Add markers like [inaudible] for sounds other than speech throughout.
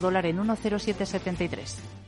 dólar en 10773.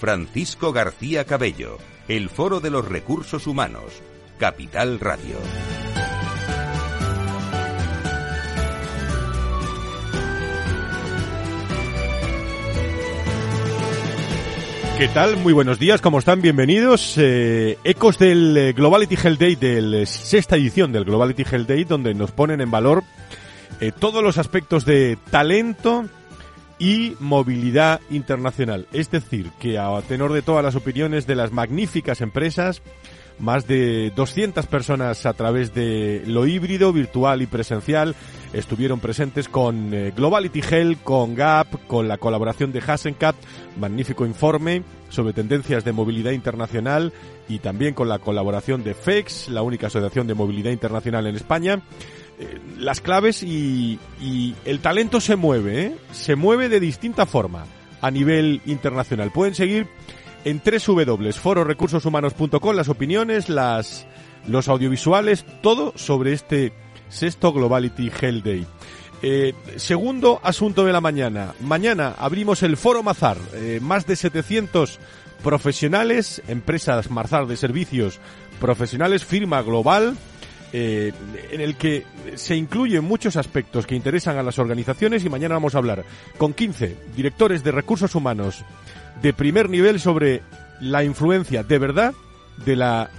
Francisco García Cabello, el Foro de los Recursos Humanos, Capital Radio. ¿Qué tal? Muy buenos días, ¿cómo están? Bienvenidos. Eh, ecos del eh, Globality Health Day, de la sexta edición del Globality Health Day, donde nos ponen en valor eh, todos los aspectos de talento, y movilidad internacional. Es decir, que a tenor de todas las opiniones de las magníficas empresas, más de 200 personas a través de lo híbrido, virtual y presencial estuvieron presentes con eh, Globality Health, con GAP, con la colaboración de Hasencap, magnífico informe sobre tendencias de movilidad internacional y también con la colaboración de FEX, la única asociación de movilidad internacional en España. Eh, las claves y, el talento se mueve, ¿eh? se mueve de distinta forma a nivel internacional. Pueden seguir en www.fororecursoshumanos.com las opiniones, las, los audiovisuales, todo sobre este sexto Globality Hell Day. Eh, segundo asunto de la mañana. Mañana abrimos el Foro Mazar. más de 700 profesionales, empresas Mazar de servicios profesionales, firma global, eh, en el que se incluyen muchos aspectos que interesan a las organizaciones y mañana vamos a hablar con 15 directores de recursos humanos de primer nivel sobre la influencia de verdad de la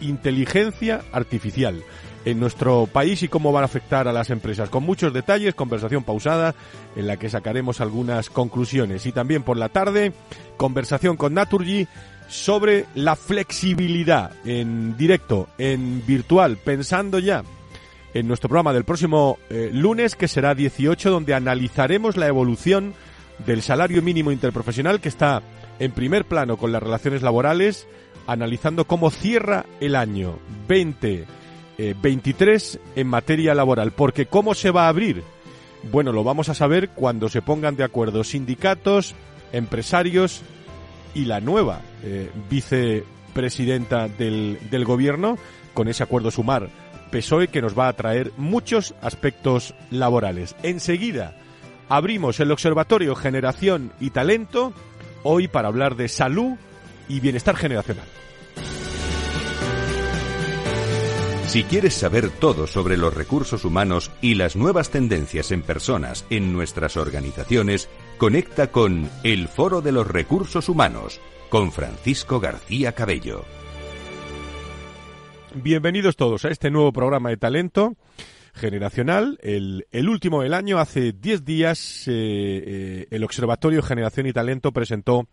inteligencia artificial en nuestro país y cómo van a afectar a las empresas. Con muchos detalles, conversación pausada en la que sacaremos algunas conclusiones. Y también por la tarde, conversación con Naturgy sobre la flexibilidad en directo, en virtual, pensando ya en nuestro programa del próximo eh, lunes, que será 18, donde analizaremos la evolución del salario mínimo interprofesional que está en primer plano con las relaciones laborales, analizando cómo cierra el año 2023 eh, en materia laboral. Porque ¿cómo se va a abrir? Bueno, lo vamos a saber cuando se pongan de acuerdo sindicatos, empresarios y la nueva eh, vicepresidenta del, del gobierno con ese acuerdo sumar PSOE que nos va a traer muchos aspectos laborales. Enseguida abrimos el Observatorio Generación y Talento hoy para hablar de salud y bienestar generacional. Si quieres saber todo sobre los recursos humanos y las nuevas tendencias en personas en nuestras organizaciones, conecta con El Foro de los Recursos Humanos con Francisco García Cabello. Bienvenidos todos a este nuevo programa de talento generacional, el, último del año. Hace 10 días eh, eh, el Observatorio Generación y Talento presentó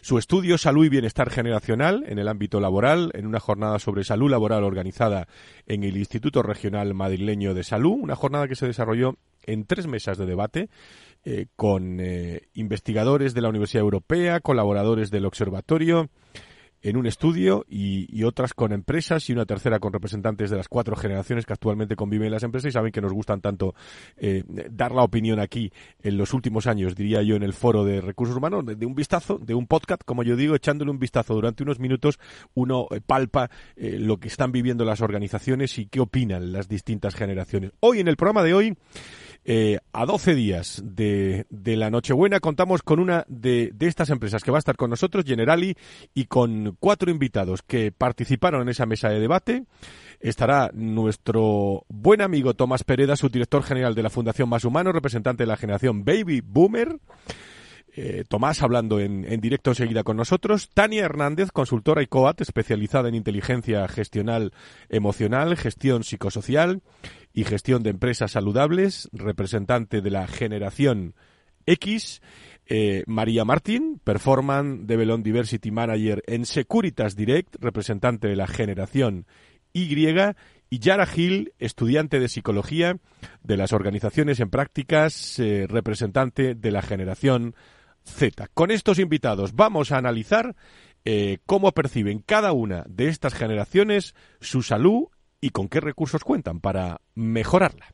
su estudio Salud y Bienestar Generacional en el ámbito laboral, en una jornada sobre salud laboral organizada en el Instituto Regional Madrileño de Salud, una jornada que se desarrolló en tres mesas de debate eh, con investigadores de la Universidad Europea, colaboradores del Observatorio, en un estudio y, otras con empresas y una tercera con representantes de las cuatro generaciones que actualmente conviven en las empresas y saben que nos gustan tanto eh, dar la opinión aquí en los últimos años, diría yo, en el foro de recursos humanos, de, un vistazo, de un podcast, como yo digo, echándole un vistazo durante unos minutos, uno eh, palpa eh, lo que están viviendo las organizaciones y qué opinan las distintas generaciones. Hoy, en el programa de hoy, eh, a 12 días de, de, la Nochebuena contamos con una de, de, estas empresas que va a estar con nosotros, Generali, y con cuatro invitados que participaron en esa mesa de debate. Estará nuestro buen amigo Tomás Pereda, subdirector general de la Fundación Más Humano, representante de la generación Baby Boomer. Eh, Tomás hablando en, en, directo enseguida con nosotros. Tania Hernández, consultora y COAT, especializada en inteligencia gestional emocional, gestión psicosocial y gestión de empresas saludables, representante de la generación X. Eh, María Martín, Performance Development Diversity Manager en Securitas Direct, representante de la generación Y. Y Yara Gil, estudiante de psicología de las organizaciones en prácticas, eh, representante de la generación Z. Con estos invitados vamos a analizar eh, cómo perciben cada una de estas generaciones su salud y con qué recursos cuentan para mejorarla.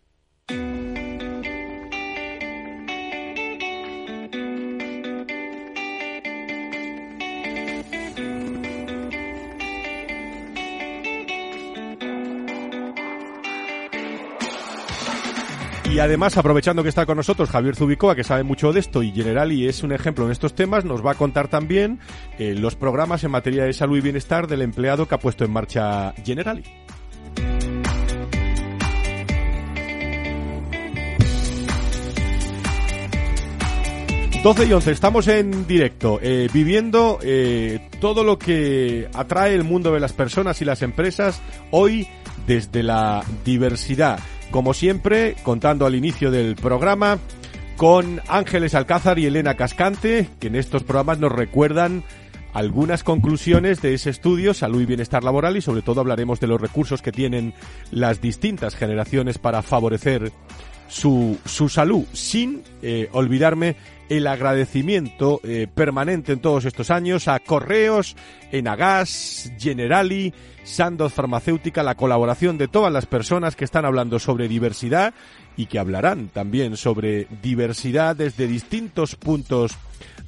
Y además, aprovechando que está con nosotros Javier Zubicoa, que sabe mucho de esto y Generali es un ejemplo en estos temas, nos va a contar también eh, los programas en materia de salud y bienestar del empleado que ha puesto en marcha Generali. Doce y 11, estamos en directo, eh, viviendo eh, todo lo que atrae el mundo de las personas y las empresas hoy desde la diversidad. Como siempre, contando al inicio del programa con Ángeles Alcázar y Elena Cascante, que en estos programas nos recuerdan algunas conclusiones de ese estudio, salud y bienestar laboral, y sobre todo hablaremos de los recursos que tienen las distintas generaciones para favorecer su, su salud, sin eh, olvidarme el agradecimiento eh, permanente en todos estos años a Correos, Enagas, Generali, Sandoz Farmacéutica, la colaboración de todas las personas que están hablando sobre diversidad y que hablarán también sobre diversidad desde distintos puntos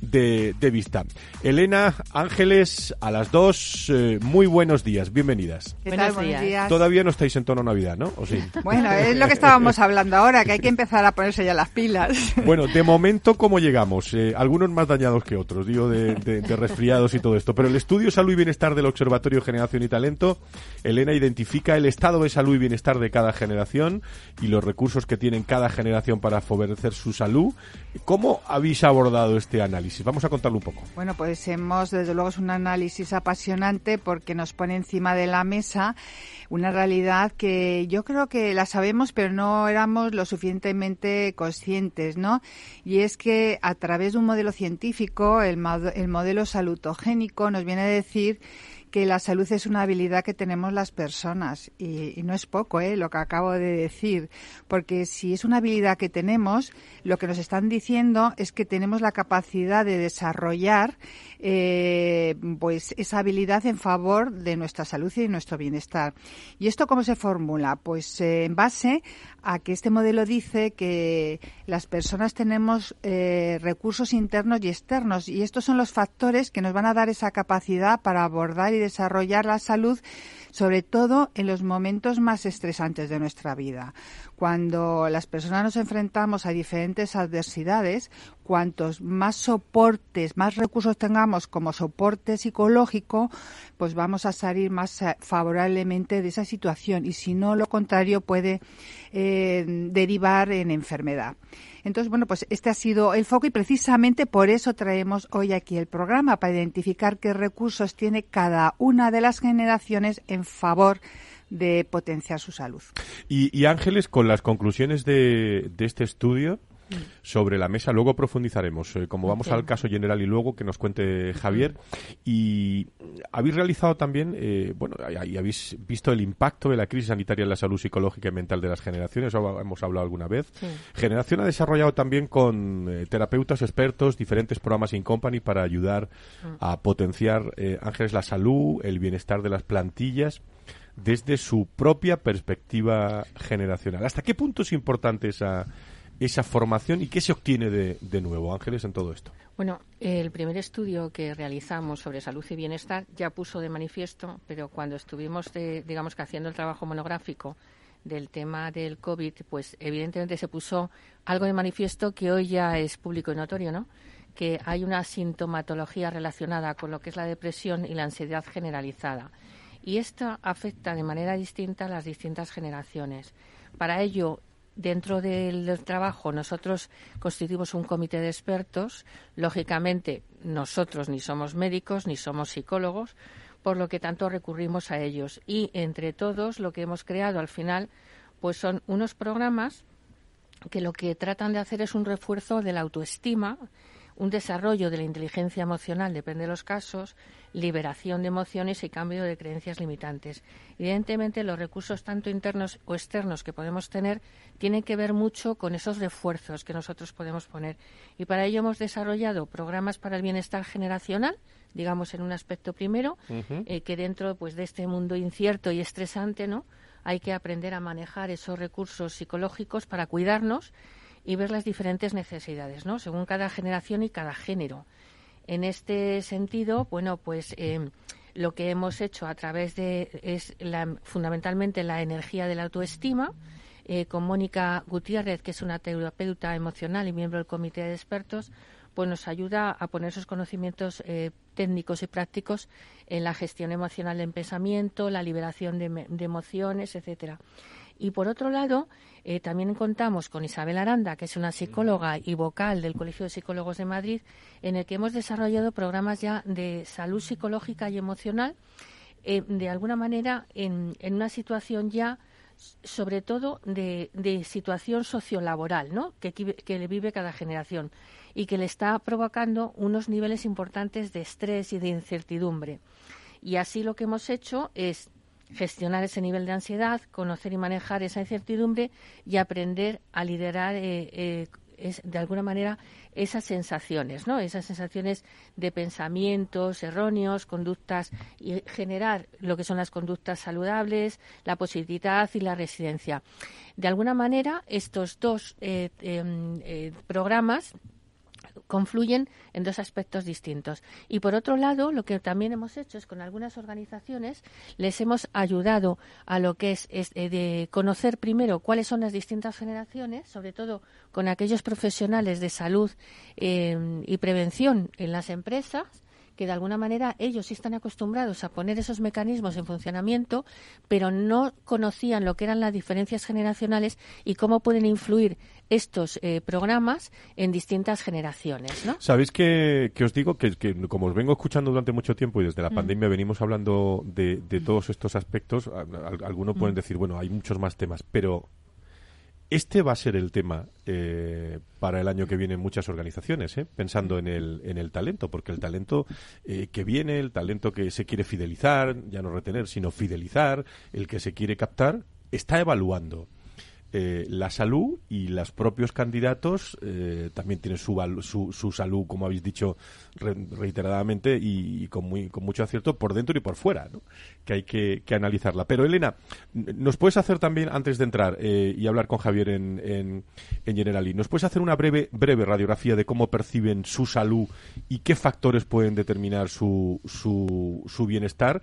de, vista. Elena, Ángeles, a las dos, eh, muy buenos días, bienvenidas. Buenos días. Todavía no estáis en tono Navidad, ¿no? ¿O sí? [laughs] Bueno, es lo que estábamos hablando ahora, que hay que empezar a ponerse ya las pilas. [laughs] Bueno, de momento, ¿cómo llegamos? Eh, algunos más dañados que otros, digo, de, de, resfriados y todo esto. Pero el estudio Salud y Bienestar del Observatorio Generación y Talento, Elena identifica el estado de salud y bienestar de cada generación y los recursos que tienen cada generación para favorecer su salud. ¿Cómo habéis abordado este análisis? Vamos a contarlo un poco. Bueno, pues hemos, desde luego, es un análisis apasionante porque nos pone encima de la mesa una realidad que yo creo que la sabemos, pero no éramos lo suficientemente conscientes, ¿no? Y es que a través de un modelo científico, el, el modelo salutogénico nos viene a decir que la salud es una habilidad que tenemos las personas y, no es poco ¿eh? lo que acabo de decir, porque si es una habilidad que tenemos, lo que nos están diciendo es que tenemos la capacidad de desarrollar eh, pues esa habilidad en favor de nuestra salud y de nuestro bienestar. ¿Y esto cómo se formula? Pues eh, en base a que este modelo dice que las personas tenemos eh, recursos internos y externos y estos son los factores que nos van a dar esa capacidad para abordar y desarrollar la salud sobre todo en los momentos más estresantes de nuestra vida. Cuando las personas nos enfrentamos a diferentes adversidades, cuantos más soportes, más recursos tengamos como soporte psicológico, pues vamos a salir más eh, favorablemente de esa situación y si no, lo contrario puede eh, derivar en enfermedad. Entonces, bueno, pues este ha sido el foco y precisamente por eso traemos hoy aquí el programa, para identificar qué recursos tiene cada una de las generaciones en favor de potenciar su salud. Y, Ángeles, con las conclusiones de, de este estudio, sobre la mesa. Luego profundizaremos, eh, como vamos al caso general y luego que nos cuente Javier. Y habéis realizado también, eh, bueno, y habéis visto el impacto de la crisis sanitaria en la salud psicológica y mental de las generaciones, hemos hablado alguna vez. Generación ha desarrollado también con eh, terapeutas expertos diferentes programas in company para ayudar mm. a potenciar, Ángeles, la salud, el bienestar de las plantillas desde su propia perspectiva generacional. ¿Hasta qué punto es importante esa, esa formación y qué se obtiene de, nuevo, Ángeles, en todo esto? Bueno, el primer estudio que realizamos sobre salud y bienestar ya puso de manifiesto, pero cuando estuvimos, digamos que haciendo el trabajo monográfico del tema del COVID, pues evidentemente se puso algo de manifiesto que hoy ya es público y notorio, ¿no? Que hay una sintomatología relacionada con lo que es la depresión y la ansiedad generalizada. Y esto afecta de manera distinta a las distintas generaciones. Para ello, dentro del trabajo nosotros constituimos un comité de expertos. Lógicamente, nosotros ni somos médicos ni somos psicólogos, por lo que tanto recurrimos a ellos. Y entre todos lo que hemos creado al final pues son unos programas que lo que tratan de hacer es un refuerzo de la autoestima, un desarrollo de la inteligencia emocional, depende de los casos, liberación de emociones y cambio de creencias limitantes. Evidentemente, los recursos tanto internos o externos que podemos tener tienen que ver mucho con esos refuerzos que nosotros podemos poner. Y para ello hemos desarrollado programas para el bienestar generacional, digamos en un aspecto primero, eh, que dentro pues de este mundo incierto y estresante, ¿no? Hay que aprender a manejar esos recursos psicológicos para cuidarnos y ver las diferentes necesidades, ¿no? Según cada generación y cada género. En este sentido, bueno, pues eh, lo que hemos hecho a través de es fundamentalmente la energía de la autoestima. Eh, con Mónica Gutiérrez, que es una terapeuta emocional y miembro del comité de expertos, pues nos ayuda a poner esos conocimientos eh, técnicos y prácticos en la gestión emocional del pensamiento, la liberación de, de emociones, etcétera. Y por otro lado, eh, también contamos con Isabel Aranda, que es una psicóloga y vocal del Colegio de Psicólogos de Madrid, en el que hemos desarrollado programas ya de salud psicológica y emocional, eh, de alguna manera en, una situación ya sobre todo de, de situación sociolaboral, ¿no? Que, que le vive cada generación y que le está provocando unos niveles importantes de estrés y de incertidumbre. Y así lo que hemos hecho es gestionar ese nivel de ansiedad, conocer y manejar esa incertidumbre y aprender a liderar eh, eh, de alguna manera esas sensaciones, ¿no? Esas sensaciones de pensamientos erróneos, conductas y generar lo que son las conductas saludables, la positividad y la residencia. De alguna manera, estos dos eh, em, programas confluyen en dos aspectos distintos. Y por otro lado, lo que también hemos hecho es con algunas organizaciones les hemos ayudado a lo que es, eh, de conocer primero cuáles son las distintas generaciones, sobre todo con aquellos profesionales de salud eh, y prevención en las empresas que de alguna manera ellos sí están acostumbrados a poner esos mecanismos en funcionamiento, pero no conocían lo que eran las diferencias generacionales y cómo pueden influir estos eh, programas en distintas generaciones. ¿no? Sabéis que, os digo que, como os vengo escuchando durante mucho tiempo y desde la mm. pandemia venimos hablando de, de, todos estos aspectos, algunos pueden mm. decir, bueno, hay muchos más temas, pero este va a ser el tema eh, para el año que viene en muchas organizaciones, ¿eh? pensando en el, en el talento, porque el talento eh, que viene, el talento que se quiere fidelizar, ya no retener, sino fidelizar, el que se quiere captar, está evaluando eh, la salud y los propios candidatos eh, también tienen su, su, su, salud, como habéis dicho reiteradamente y, con, muy, con mucho acierto por dentro y por fuera, ¿no? que hay que, analizarla. Pero Elena, ¿nos puedes hacer también, antes de entrar eh, y hablar con Javier en, en, en Generali, ¿nos puedes hacer una breve, breve radiografía de cómo perciben su salud y qué factores pueden determinar su, su, su bienestar,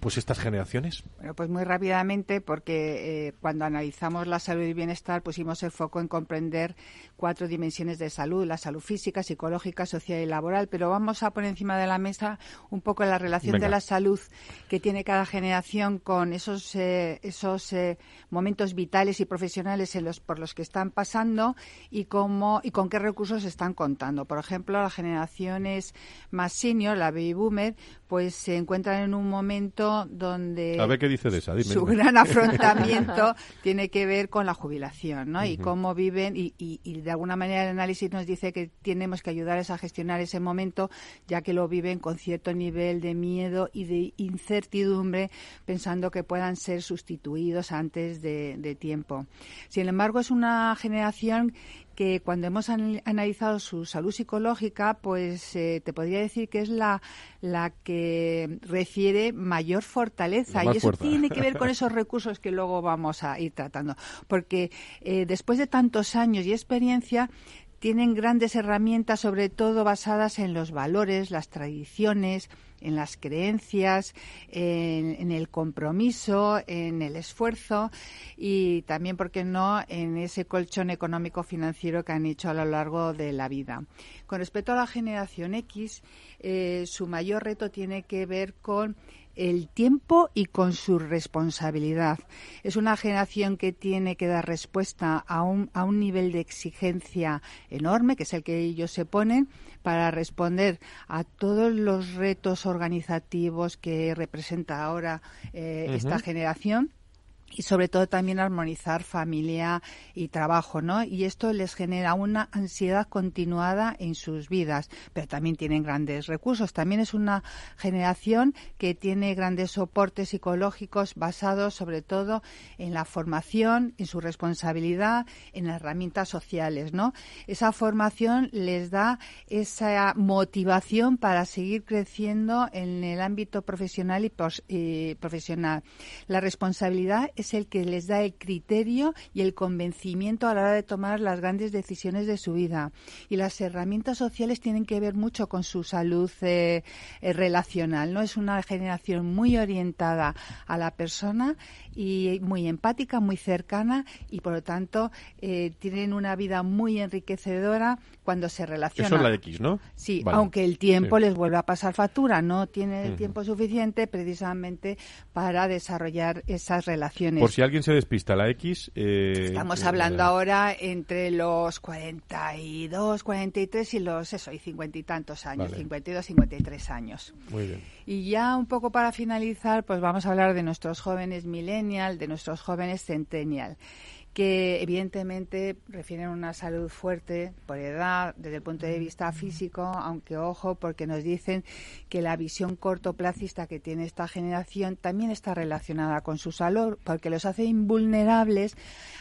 pues estas generaciones? Bueno, pues muy rápidamente, porque cuando analizamos la salud y bienestar pusimos el foco en comprender cuatro dimensiones de salud, la salud física, psicológica, social y laboral, pero vamos a poner encima de la mesa un poco la relación de la salud que tiene cada generación con esos, eh, esos eh, momentos vitales y profesionales en los, por los que están pasando y, cómo, y con qué recursos están contando. Por ejemplo, las generaciones más senior, la baby boomer, pues se encuentran en un momento donde a ver qué dice de esa, su gran [laughs] afrontamiento tiene que ver con la jubilación, ¿no? Y cómo viven y, y, de alguna manera el análisis nos dice que tenemos que ayudarles a gestionar ese momento, ya que lo viven con cierto nivel de miedo y de incertidumbre, pensando que puedan ser sustituidos antes de, de tiempo. Sin embargo, es una generación que cuando hemos analizado su salud psicológica, pues eh, te podría decir que es la, la que refiere mayor fortaleza. Y eso tiene que ver con [laughs] esos recursos que luego vamos a ir tratando. Porque eh, después de tantos años y experiencia, tienen grandes herramientas, sobre todo basadas en los valores, las tradiciones, en las creencias, en, el compromiso, en el esfuerzo y también, ¿por qué no?, en ese colchón económico financiero que han hecho a lo largo de la vida. Con respecto a la generación X, eh, su mayor reto tiene que ver con el tiempo y con su responsabilidad. Es una generación que tiene que dar respuesta a un, a un nivel de exigencia enorme, que es el que ellos se ponen, para responder a todos los retos organizativos que representa ahora eh, esta generación y sobre todo también armonizar familia y trabajo, ¿no? Y esto les genera una ansiedad continuada en sus vidas, pero también tienen grandes recursos. También es una generación que tiene grandes soportes psicológicos basados sobre todo en la formación, en su responsabilidad, en herramientas sociales, ¿no? Esa formación les da esa motivación para seguir creciendo en el ámbito profesional y, y profesional. La responsabilidad es el que les da el criterio y el convencimiento a la hora de tomar las grandes decisiones de su vida. Y las herramientas sociales tienen que ver mucho con su salud eh, eh, relacional. No es una generación muy orientada a la persona y muy empática, muy cercana y por lo tanto eh, tienen una vida muy enriquecedora cuando se relacionan. Eso es la X, ¿no? Sí, aunque el tiempo les vuelve a pasar factura, no tiene el tiempo suficiente precisamente para desarrollar esas relaciones por si alguien se despista, la X... Eh, Estamos hablando ahora entre los 42, 43 y los, eso, y 50 y tantos años, 52, 53 años. Muy bien. Y ya un poco para finalizar, pues vamos a hablar de nuestros jóvenes millennial, de nuestros jóvenes centennial que evidentemente refieren a una salud fuerte por edad, desde el punto de vista físico, aunque ojo, porque nos dicen que la visión cortoplacista que tiene esta generación también está relacionada con su salud, porque los hace invulnerables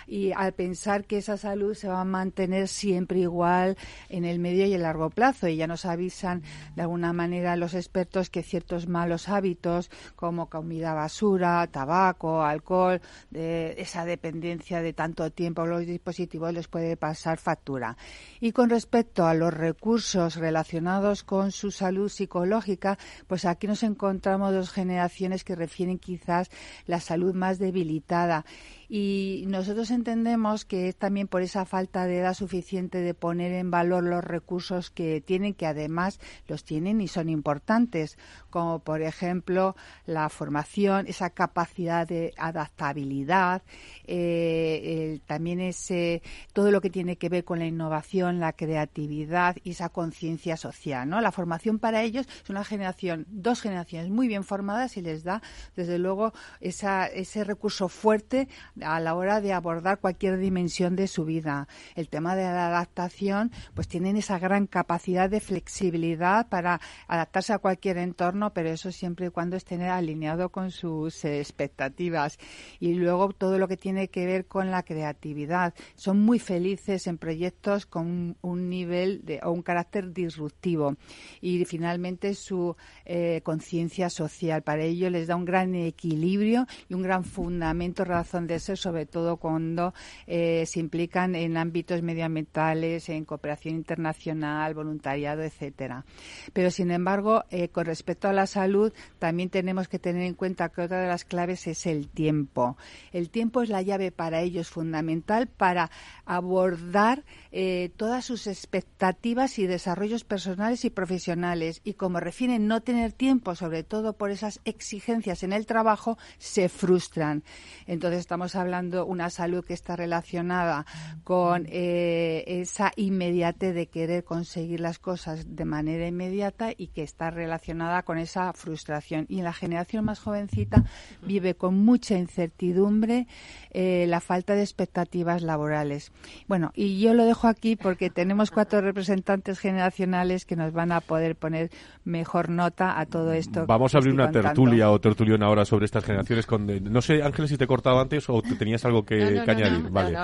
y al pensar que esa salud se va a mantener siempre igual en el medio y el largo plazo. Y ya nos avisan de alguna manera los expertos que ciertos malos hábitos como comida basura, tabaco, alcohol, de esa dependencia de tanto tiempo los dispositivos les puede pasar factura. Y con respecto a los recursos relacionados con su salud psicológica, pues aquí nos encontramos dos generaciones que refieren quizás la salud más debilitada y nosotros entendemos que es también por esa falta de edad suficiente de poner en valor los recursos que tienen, que además los tienen y son importantes, como por ejemplo la formación, esa capacidad de adaptabilidad, eh, también ese todo lo que tiene que ver con la innovación, la creatividad y esa conciencia social, ¿no? La formación para ellos es una generación, dos generaciones muy bien formadas y les da desde luego esa, ese recurso fuerte a la hora de abordar cualquier dimensión de su vida. El tema de la adaptación, pues tienen esa gran capacidad de flexibilidad para adaptarse a cualquier entorno, pero eso siempre y cuando estén alineado con sus expectativas. Y luego todo lo que tiene que ver con la creatividad. Son muy felices en proyectos con un nivel de, o un carácter disruptivo. Y finalmente su eh, conciencia social. Para ello les da un gran equilibrio y un gran fundamento, razón de sobre todo cuando eh, se implican en ámbitos medioambientales, en cooperación internacional, voluntariado, etcétera. Pero sin embargo, eh, con respecto a la salud, también tenemos que tener en cuenta que otra de las claves es el tiempo. El tiempo es la llave para ellos fundamental para abordar eh, todas sus expectativas y desarrollos personales y profesionales. Y como refieren no tener tiempo, sobre todo por esas exigencias en el trabajo, se frustran. Entonces estamos hablando una salud que está relacionada con eh, esa inmediatez de querer conseguir las cosas de manera inmediata y que está relacionada con esa frustración. Y la generación más jovencita vive con mucha incertidumbre eh, la falta de expectativas laborales. Bueno, y yo lo dejo aquí porque tenemos cuatro representantes generacionales que nos van a poder poner mejor nota a todo esto. Vamos a abrir una tertulia o tertulión ahora sobre estas generaciones. Con, no sé, Ángeles, si te he cortado antes o tenías algo que, añadir. vale.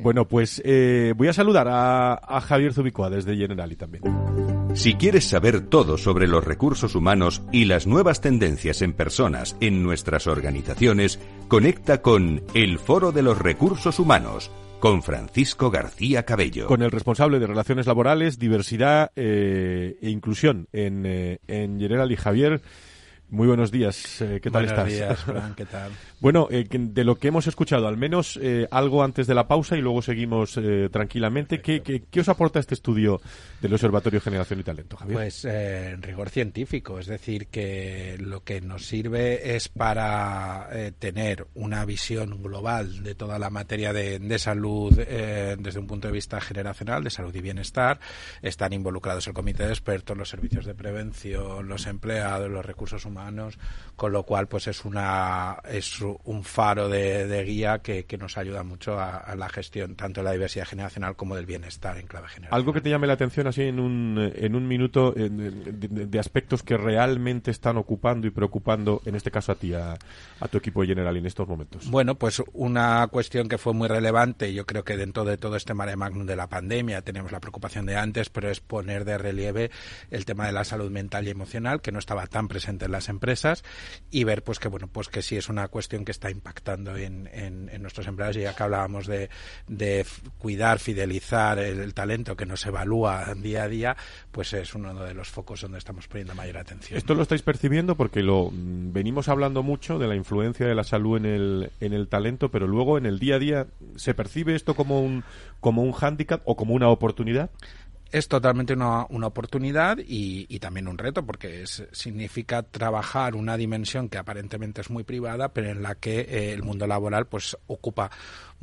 bueno, pues eh, voy a saludar a, a Javier Zubicoa desde Generali también. Si quieres saber todo sobre los recursos humanos y las nuevas tendencias en personas en nuestras organizaciones, conecta con El Foro de los Recursos Humanos con Francisco García Cabello. Con el responsable de Relaciones Laborales, Diversidad eh, e Inclusión en, eh, en General y Javier. Muy buenos días, eh, ¿qué tal buenos estás? Días, [laughs] Fran, ¿qué tal? bueno, eh, de lo que hemos escuchado, al menos eh, algo antes de la pausa y luego seguimos eh, tranquilamente. ¿Qué, ¿Qué, qué, os aporta este estudio del Observatorio Generación y Talento, Javier? Pues eh, rigor científico, es decir, que lo que nos sirve es para tener una visión global de toda la materia de, de salud eh, desde un punto de vista generacional, de salud y bienestar. Están involucrados el comité de expertos, los servicios de prevención, los empleados, los recursos humanos humanos, con lo cual pues es una es un faro de, de guía que, que, nos ayuda mucho a, a, la gestión tanto de la diversidad generacional como del bienestar en clave general. Algo que te llame la atención así en un, en un minuto de, de, de, aspectos que realmente están ocupando y preocupando, en este caso a ti, a, a tu equipo general en estos momentos. Bueno, pues una cuestión que fue muy relevante, yo creo que dentro de todo este mare magnum de la pandemia tenemos la preocupación de antes, pero es poner de relieve el tema de la salud mental y emocional, que no estaba tan presente en las empresas y ver pues que bueno pues que sí es una cuestión que está impactando en, en, en nuestros empleados. Y ya que hablábamos de, de cuidar fidelizar el, el, talento que nos evalúa día a día pues es uno de los focos donde estamos poniendo mayor atención. Esto lo estáis percibiendo porque lo venimos hablando mucho de la influencia de la salud en el en el talento pero luego en el día a día se percibe esto como un como un hándicap o como una oportunidad es totalmente una, una oportunidad y, y, también un reto porque es, significa trabajar una dimensión que aparentemente es muy privada pero en la que eh, el mundo laboral pues ocupa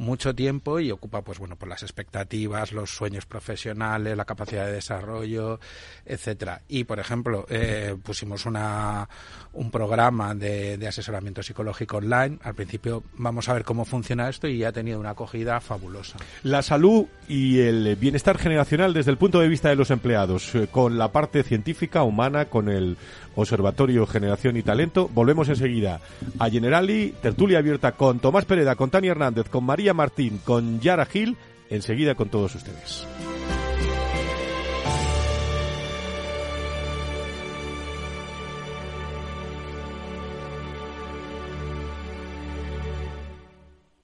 mucho tiempo y ocupa pues bueno por las expectativas los sueños profesionales la capacidad de desarrollo etcétera. Y por ejemplo eh, pusimos una un programa de, de, asesoramiento psicológico online. Al principio vamos a ver cómo funciona esto y ha tenido una acogida fabulosa. La salud y el bienestar generacional desde el punto de vista de los empleados eh, con la parte científica humana con el Observatorio Generación y Talento. Volvemos enseguida a Generali, tertulia abierta con Tomás Pereda, con Tania Hernández, con María Martín, con Yara Gil, enseguida con todos ustedes.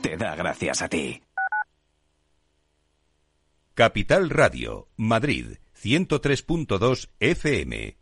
te da gracias a ti. Capital Radio, Madrid, 103.2 FM.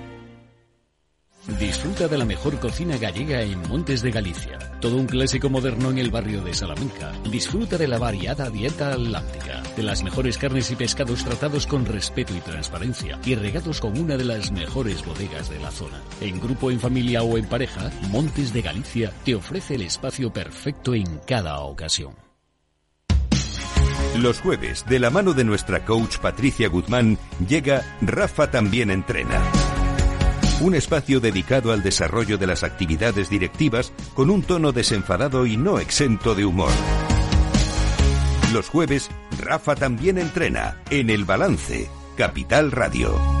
Disfruta de la mejor cocina gallega en Montes de Galicia. Todo un clásico moderno en el barrio de Salamanca. Disfruta de la variada dieta atlántica, de las mejores carnes y pescados tratados con respeto y transparencia y regados con una de las mejores bodegas de la zona. En grupo, en familia o en pareja, Montes de Galicia te ofrece el espacio perfecto en cada ocasión. Los jueves, de la mano de nuestra coach Patricia Guzmán, llega Rafa también entrena un espacio dedicado al desarrollo de las actividades directivas con un tono desenfadado y no exento de humor. Los jueves, Rafa también entrena en El Balance, Capital Radio.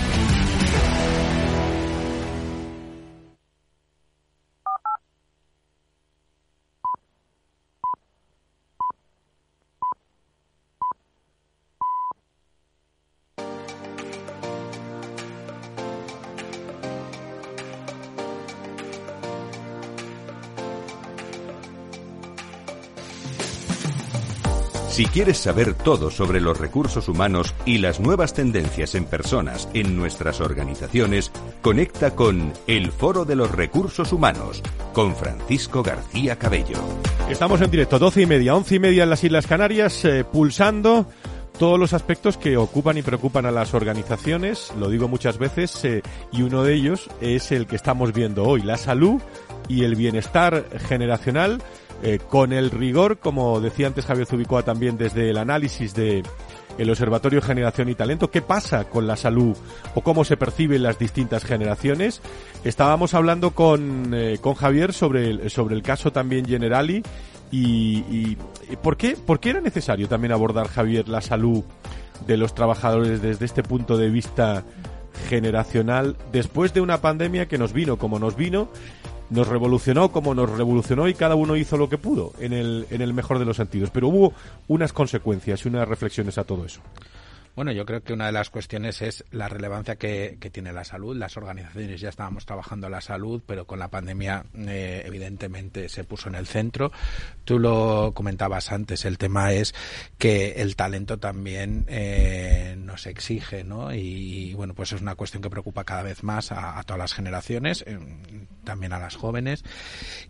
Si quieres saber todo sobre los recursos humanos y las nuevas tendencias en personas en nuestras organizaciones, conecta con El Foro de los Recursos Humanos con Francisco García Cabello. Estamos en directo, doce y media, once y media en las Islas Canarias, eh, pulsando todos los aspectos que ocupan y preocupan a las organizaciones, lo digo muchas veces, eh, y uno de ellos es el que estamos viendo hoy, la salud y el bienestar generacional eh, con el rigor, como decía antes Javier Zubicoa también desde el análisis de el Observatorio Generación y Talento, qué pasa con la salud o cómo se perciben las distintas generaciones. Estábamos hablando con, eh, con Javier sobre el, sobre el caso también Generali y, y, ¿por, qué, por qué era necesario también abordar, Javier, la salud de los trabajadores desde este punto de vista generacional después de una pandemia que nos vino como nos vino nos revolucionó como nos revolucionó y cada uno hizo lo que pudo en el, en el mejor de los sentidos. Pero hubo unas consecuencias y unas reflexiones a todo eso. Bueno, yo creo que una de las cuestiones es la relevancia que, tiene la salud. Las organizaciones ya estábamos trabajando la salud, pero con la pandemia eh, evidentemente se puso en el centro. Tú lo comentabas antes, el tema es que el talento también eh, nos exige, ¿no? Y, bueno, pues es una cuestión que preocupa cada vez más a, todas las generaciones, eh, también a las jóvenes.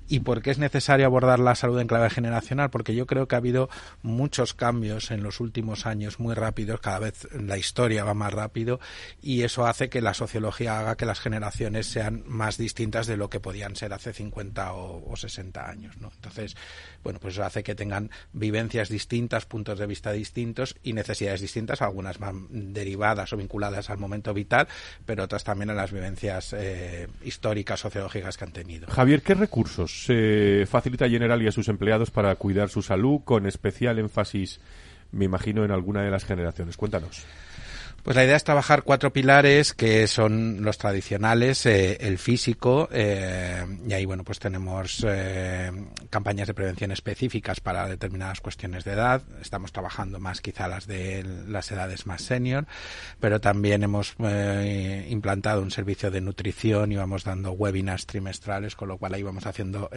¿Y por qué es necesario abordar la salud en clave generacional? Porque yo creo que ha habido muchos cambios en los últimos años muy rápidos, cada vez la historia va más rápido y eso hace que la sociología haga que las generaciones sean más distintas de lo que podían ser hace 50 o, 60 años, ¿no? Entonces, bueno, pues eso hace que tengan vivencias distintas, puntos de vista distintos y necesidades distintas, algunas van derivadas o vinculadas al momento vital, pero otras también a las vivencias eh, históricas, sociológicas que han tenido. Javier, ¿qué recursos se facilita General y a sus empleados para cuidar su salud con especial énfasis me imagino, en alguna de las generaciones. Cuéntanos. Pues la idea es trabajar cuatro pilares que son los tradicionales, eh, el físico, eh, y ahí bueno pues tenemos eh, campañas de prevención específicas para determinadas cuestiones de edad. Estamos trabajando más quizá las de las edades más senior, pero también hemos implantado un servicio de nutrición y vamos dando webinars trimestrales, con lo cual ahí vamos haciendo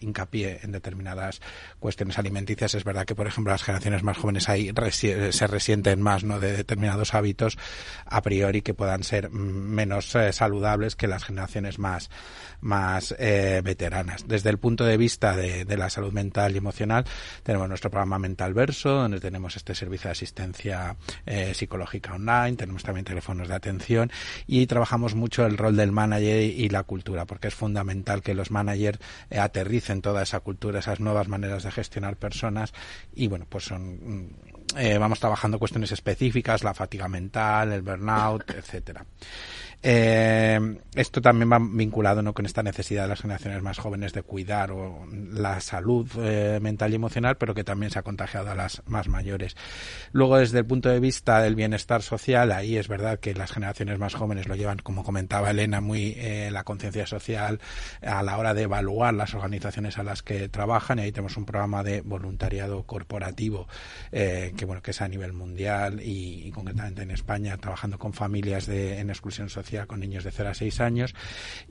hincapié en determinadas cuestiones alimenticias. Es verdad que por ejemplo las generaciones más jóvenes ahí se resienten más no de determinados hábitos a priori que puedan ser menos eh, saludables que las generaciones más más eh, veteranas. Desde el punto de vista de, la salud mental y emocional, tenemos nuestro programa Mental Verso, donde tenemos este servicio de asistencia eh, psicológica online, tenemos también teléfonos de atención y trabajamos mucho el rol del manager y la cultura, porque es fundamental que los managers aterricen toda esa cultura, esas nuevas maneras de gestionar personas y bueno, pues son eh, vamos trabajando cuestiones específicas, la fatiga mental, el burnout, etcétera. Eh, esto también va vinculado ¿no? con esta necesidad de las generaciones más jóvenes de cuidar o la salud eh, mental y emocional, pero que también se ha contagiado a las más mayores. Luego, desde el punto de vista del bienestar social, ahí es verdad que las generaciones más jóvenes lo llevan, como comentaba Elena, muy eh, la conciencia social a la hora de evaluar las organizaciones a las que trabajan. Y ahí tenemos un programa de voluntariado corporativo eh, que bueno que es a nivel mundial y, concretamente en España, trabajando con familias de, en exclusión social con niños de 0 a 6 años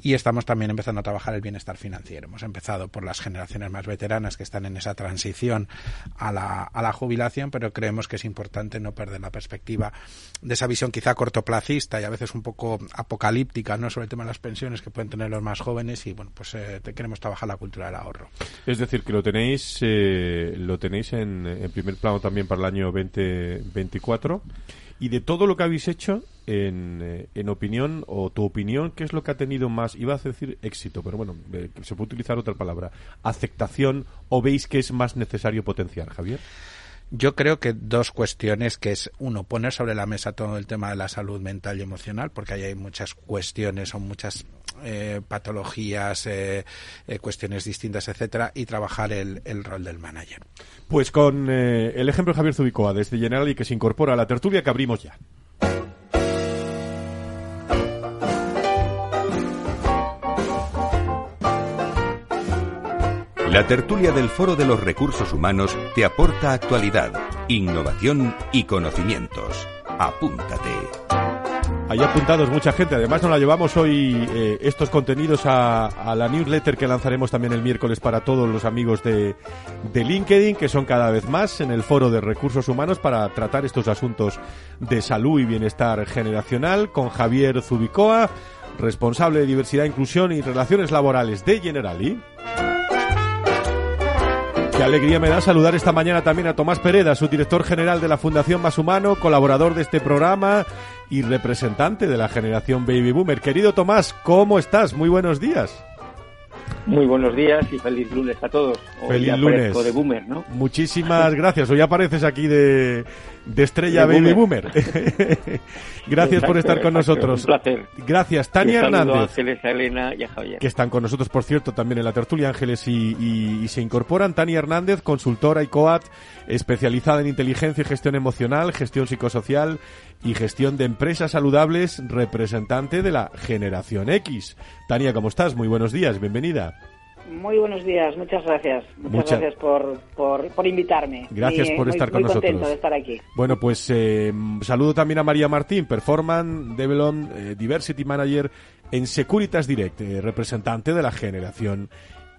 y estamos también empezando a trabajar el bienestar financiero. Hemos empezado por las generaciones más veteranas que están en esa transición a la, a la jubilación, pero creemos que es importante no perder la perspectiva de esa visión quizá cortoplacista y a veces un poco apocalíptica ¿no? sobre el tema de las pensiones que pueden tener los más jóvenes y bueno, pues eh, queremos trabajar la cultura del ahorro. Es decir, que lo tenéis, eh, lo tenéis en, en primer plano también para el año 2024 y de todo lo que habéis hecho, en, eh, en, opinión, o tu opinión, ¿qué es lo que ha tenido más, iba a decir éxito, pero bueno, eh, se puede utilizar otra palabra, aceptación, o veis que es más necesario potenciar, Javier? Yo creo que dos cuestiones, que es uno, poner sobre la mesa todo el tema de la salud mental y emocional, porque ahí hay muchas cuestiones o muchas eh, patologías, eh, eh, cuestiones distintas, etcétera, y trabajar el, el rol del manager. Pues con eh, el ejemplo de Javier Zubicoa desde General y que se incorpora a la tertulia que abrimos ya. La tertulia del Foro de los Recursos Humanos te aporta actualidad, innovación y conocimientos. Apúntate. Hay apuntados mucha gente. Además, nos la llevamos hoy eh, estos contenidos a, a, la newsletter que lanzaremos también el miércoles para todos los amigos de, de, LinkedIn, que son cada vez más en el foro de recursos humanos para tratar estos asuntos de salud y bienestar generacional con Javier Zubicoa, responsable de diversidad, inclusión y relaciones laborales de Generali. Qué alegría me da saludar esta mañana también a Tomás Pereda, su director general de la Fundación Más Humano, colaborador de este programa y representante de la generación Baby Boomer. Querido Tomás, ¿cómo estás? Muy buenos días. Muy buenos días y feliz lunes a todos. Hoy feliz lunes. de Boomer, ¿no? Muchísimas [laughs] gracias. Hoy apareces aquí de, de estrella de Baby Boomer. [laughs] gracias exacto, por estar con exacto. nosotros. Un placer. Gracias, Tania Un Hernández. A Ángeles, a Elena y a Javier. Que están con nosotros, por cierto, también en la tertulia Ángeles y, y, y se incorporan. Tania Hernández, consultora y COAT, especializada en inteligencia y gestión emocional, gestión psicosocial y gestión de empresas saludables, representante de la generación X. Tania, ¿cómo estás? Muy buenos días, bienvenida. Muy buenos días, muchas gracias. Muchas Mucha... gracias por, por, por, invitarme. Gracias y, por muy, estar con muy nosotros. contento de estar aquí. Bueno, pues eh, saludo también a María Martín, Performance Development eh, Diversity Manager en Securitas Direct, eh, representante de la generación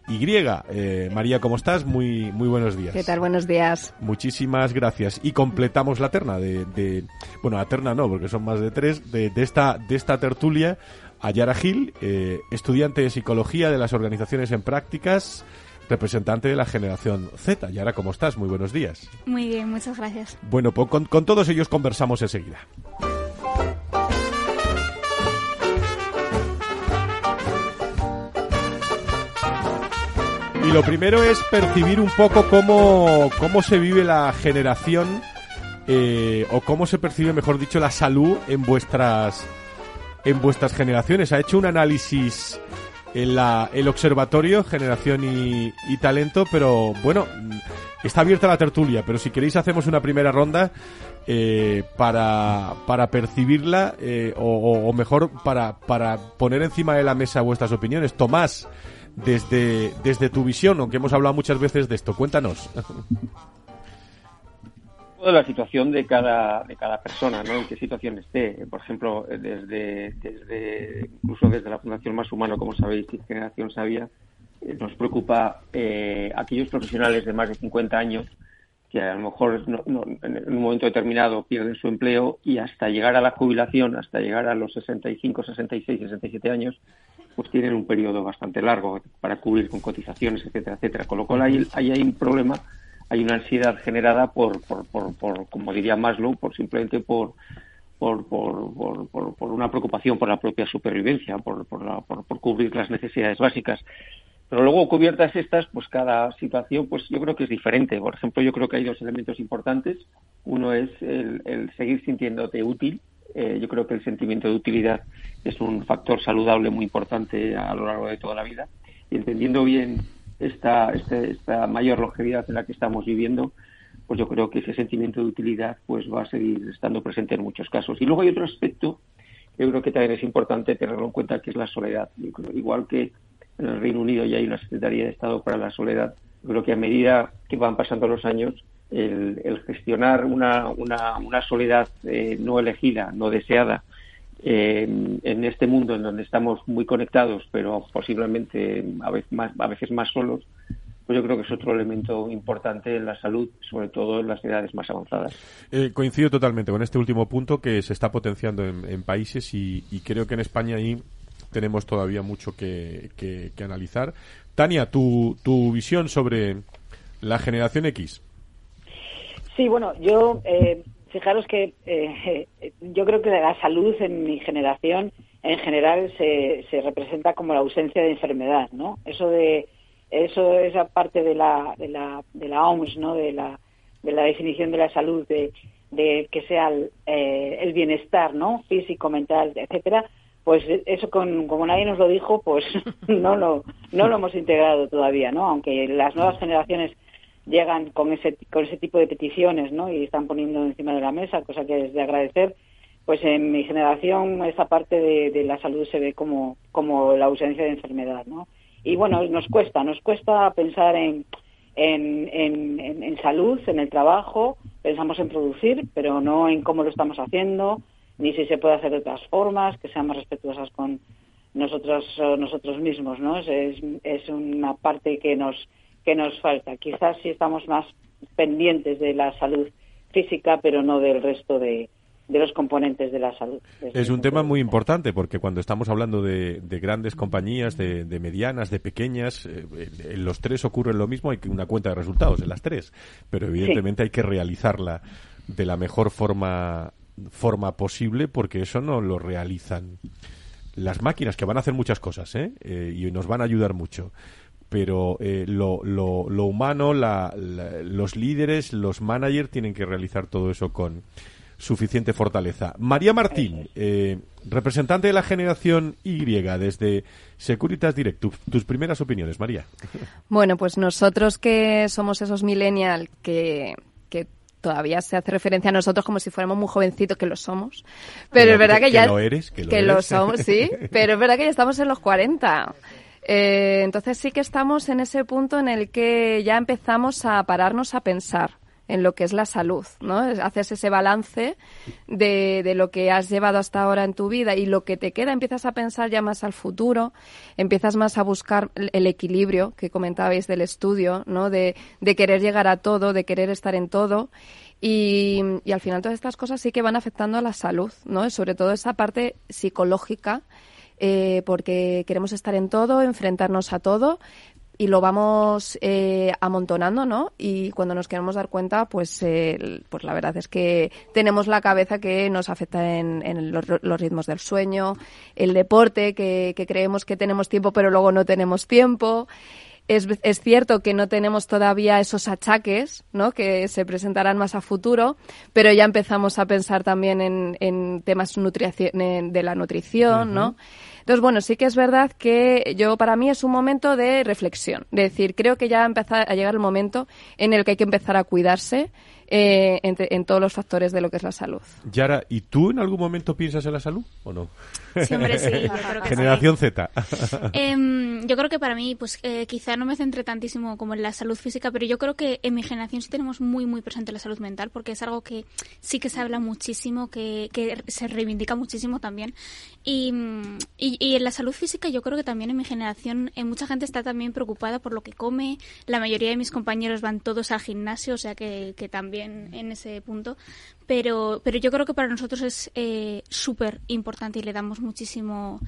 y. Eh, María, ¿cómo estás? Muy, muy buenos días. ¿Qué tal? Buenos días. Muchísimas gracias. Y completamos la terna de, de bueno, la terna no, porque son más de tres, de, de esta, de esta tertulia a Yara Gil, eh, estudiante de psicología de las organizaciones en prácticas, representante de la generación Z. Yara, ¿cómo estás? Muy buenos días. Muy bien, muchas gracias. Bueno, pues con, con todos ellos conversamos enseguida. Y lo primero es percibir un poco cómo, cómo se vive la generación eh, o cómo se percibe, mejor dicho, la salud en vuestras en vuestras generaciones. Ha hecho un análisis en la, el observatorio Generación y, y, Talento, pero bueno, está abierta la tertulia, pero si queréis hacemos una primera ronda eh, para, para percibirla eh, o, o, mejor para, para poner encima de la mesa vuestras opiniones. Tomás, desde, desde tu visión, aunque hemos hablado muchas veces de esto, cuéntanos. [laughs] de la situación de cada de cada persona, ¿no? En qué situación esté. Por ejemplo, desde, desde incluso desde la Fundación Más Humano, como sabéis, Generación Sabia, eh, nos preocupa eh, aquellos profesionales de más de 50 años que a lo mejor no, no, en un momento determinado pierden su empleo y hasta llegar a la jubilación, hasta llegar a los 65, 66, 67 años, pues tienen un periodo bastante largo para cubrir con cotizaciones, etcétera, etcétera. Con lo cual ahí, ahí hay un problema hay una ansiedad generada por, por, por, por como diría Maslow, por simplemente por, por, por, por, por, una preocupación por la propia supervivencia, por, por, la, por, cubrir las necesidades básicas. Pero luego, cubiertas estas, pues cada situación, pues yo creo que es diferente. Por ejemplo, yo creo que hay dos elementos importantes. Uno es el, el seguir sintiéndote útil. Eh, yo creo que el sentimiento de utilidad es un factor saludable muy importante a lo largo de toda la vida. Y entendiendo bien esta, este, esta mayor longevidad en la que estamos viviendo, pues yo creo que ese sentimiento de utilidad pues va a seguir estando presente en muchos casos. Y luego hay otro aspecto yo creo que también es importante tenerlo en cuenta, que es la soledad. Igual que en el Reino Unido ya hay una Secretaría de Estado para la Soledad, yo creo que a medida que van pasando los años, el, el gestionar una, una, una soledad eh, no elegida, no deseada, en este mundo en donde estamos muy conectados, pero posiblemente a veces más, a veces más solos, pues yo creo que es otro elemento importante en la salud, sobre todo en las edades más avanzadas. Eh, coincido totalmente con este último punto que se está potenciando en, países y, creo que en España ahí tenemos todavía mucho que, analizar. Tania, tu, tu visión sobre la generación X. Sí, bueno, yo eh, fijaros que eh, yo creo que la salud en mi generación en general se, se representa como la ausencia de enfermedad, ¿no? Eso de eso esa parte de la, de la, de la OMS, ¿no? de, la, de la definición de la salud, de, de que sea el, eh, el, bienestar ¿no? físico, mental, etcétera, pues eso con, como nadie nos lo dijo, pues [laughs] no lo, no lo hemos integrado todavía, ¿no? aunque las nuevas generaciones llegan con ese, con ese tipo de peticiones ¿no? y están poniendo encima de la mesa, cosa que es de agradecer, pues en mi generación esa parte de, de la salud se ve como, como la ausencia de enfermedad, ¿no? y bueno, nos cuesta, nos cuesta pensar en, en, en, salud, en el trabajo, pensamos en producir, pero no en cómo lo estamos haciendo, ni si se puede hacer de otras formas, que sean más respetuosas con nosotros nosotros mismos, ¿no? Es, es una parte que nos que nos falta. Quizás sí estamos más pendientes de la salud física, pero no del resto de, de los componentes de la salud. Es un tema muy importante porque cuando estamos hablando de, grandes compañías, de, medianas, de pequeñas, eh, en los tres ocurre lo mismo, hay una cuenta de resultados en las tres, pero evidentemente hay que realizarla de la mejor forma, forma posible porque eso no lo realizan las máquinas que van a hacer muchas cosas ¿eh? eh y nos van a ayudar mucho pero eh, lo, lo, lo, humano, los líderes, los managers tienen que realizar todo eso con, suficiente fortaleza. María Martín, eh, representante de la generación Y desde Securitas Direct, tus primeras opiniones, María. Bueno, pues nosotros que somos esos millennials que, que todavía se hace referencia a nosotros como si fuéramos muy jovencitos, que lo somos. Pero es verdad que, ya... lo eres, que lo, somos, sí. Pero es verdad que ya estamos en los 40. Eh, entonces sí que estamos en ese punto en el que ya empezamos a pararnos a pensar en lo que es la salud, ¿no? Haces ese balance de, de, lo que has llevado hasta ahora en tu vida y lo que te queda, empiezas a pensar ya más al futuro, empiezas más a buscar el equilibrio que comentabais del estudio, ¿no? De, de querer llegar a todo, de querer estar en todo. Y, y, al final todas estas cosas sí que van afectando a la salud, ¿no? Sobre todo esa parte psicológica, eh, porque queremos estar en todo, enfrentarnos a todo, y lo vamos eh, amontonando, ¿no? Y cuando nos queremos dar cuenta, pues, eh, pues la verdad es que tenemos la cabeza que nos afecta en, los, ritmos del sueño, el deporte, que, creemos que tenemos tiempo, pero luego no tenemos tiempo. Es, es, cierto que no tenemos todavía esos achaques, ¿no? Que se presentarán más a futuro, pero ya empezamos a pensar también en, en temas de la nutrición, ¿no? Entonces, bueno, sí que es verdad que yo, para mí es un momento de reflexión. De decir, creo que ya ha empezado a llegar el momento en el que hay que empezar a cuidarse eh, en, todos los factores de lo que es la salud. Yara, ¿y tú en algún momento piensas en la salud o no? Sí, hombre, sí. [laughs] Yo creo que Generación Z. [laughs] Em, yo creo que para mí, pues eh, quizá no me centre tantísimo como en la salud física, pero yo creo que en mi generación sí tenemos muy, muy presente la salud mental, porque es algo que sí que se habla muchísimo, que, que se reivindica muchísimo también. Y, y, en la salud física yo creo que también en mi generación eh, mucha gente está también preocupada por lo que come. La mayoría de mis compañeros van todos al gimnasio, o sea que, que también en ese punto. Pero, pero yo creo que para nosotros es eh, súper importante y le damos muchísimo